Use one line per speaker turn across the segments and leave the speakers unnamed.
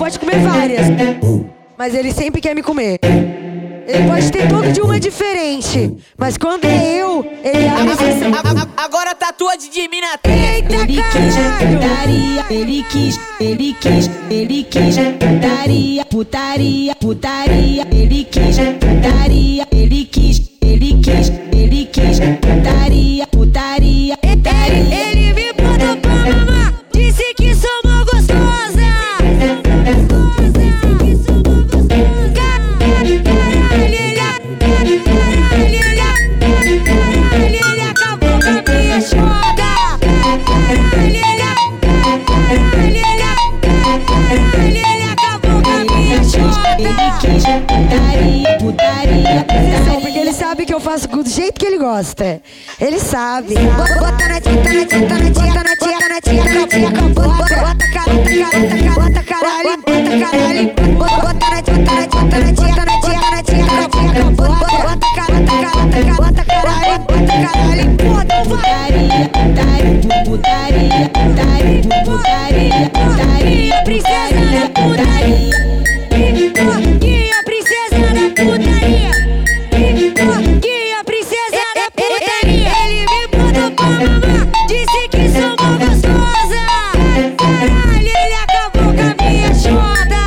pode comer várias. Mas ele sempre quer me comer. Ele pode ter todo de uma diferente. Mas quando é eu, ele abre exceção.
Agora tatua de de mim na
Eita
Ele quis putaria, ele quis, ele quis, ele quis putaria, putaria, putaria, ele quis putaria, putaria, putaria,
Atenção, porque ele sabe que eu faço do jeito que ele gosta. Ele sabe. Bota na tia, na tia, na tia, na tia, na tia, tia, bota, cara, bota cara, bota caralho, bota caralho, bota na tia, na tia, na tia, na tia, na tia, bota, bota cara, bota cara, bota caralho, bota caralho, bota disse que sou mó gostosa. Caralho, ele acabou com a minha choda.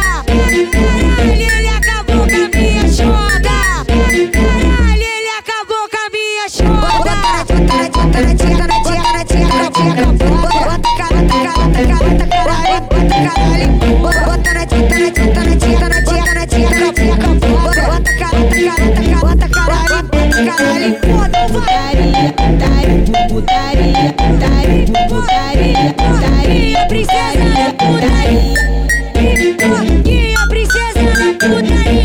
Caralho, ele acabou com a minha choda. Caralho, ele acabou com a minha choda. Bota na Good night.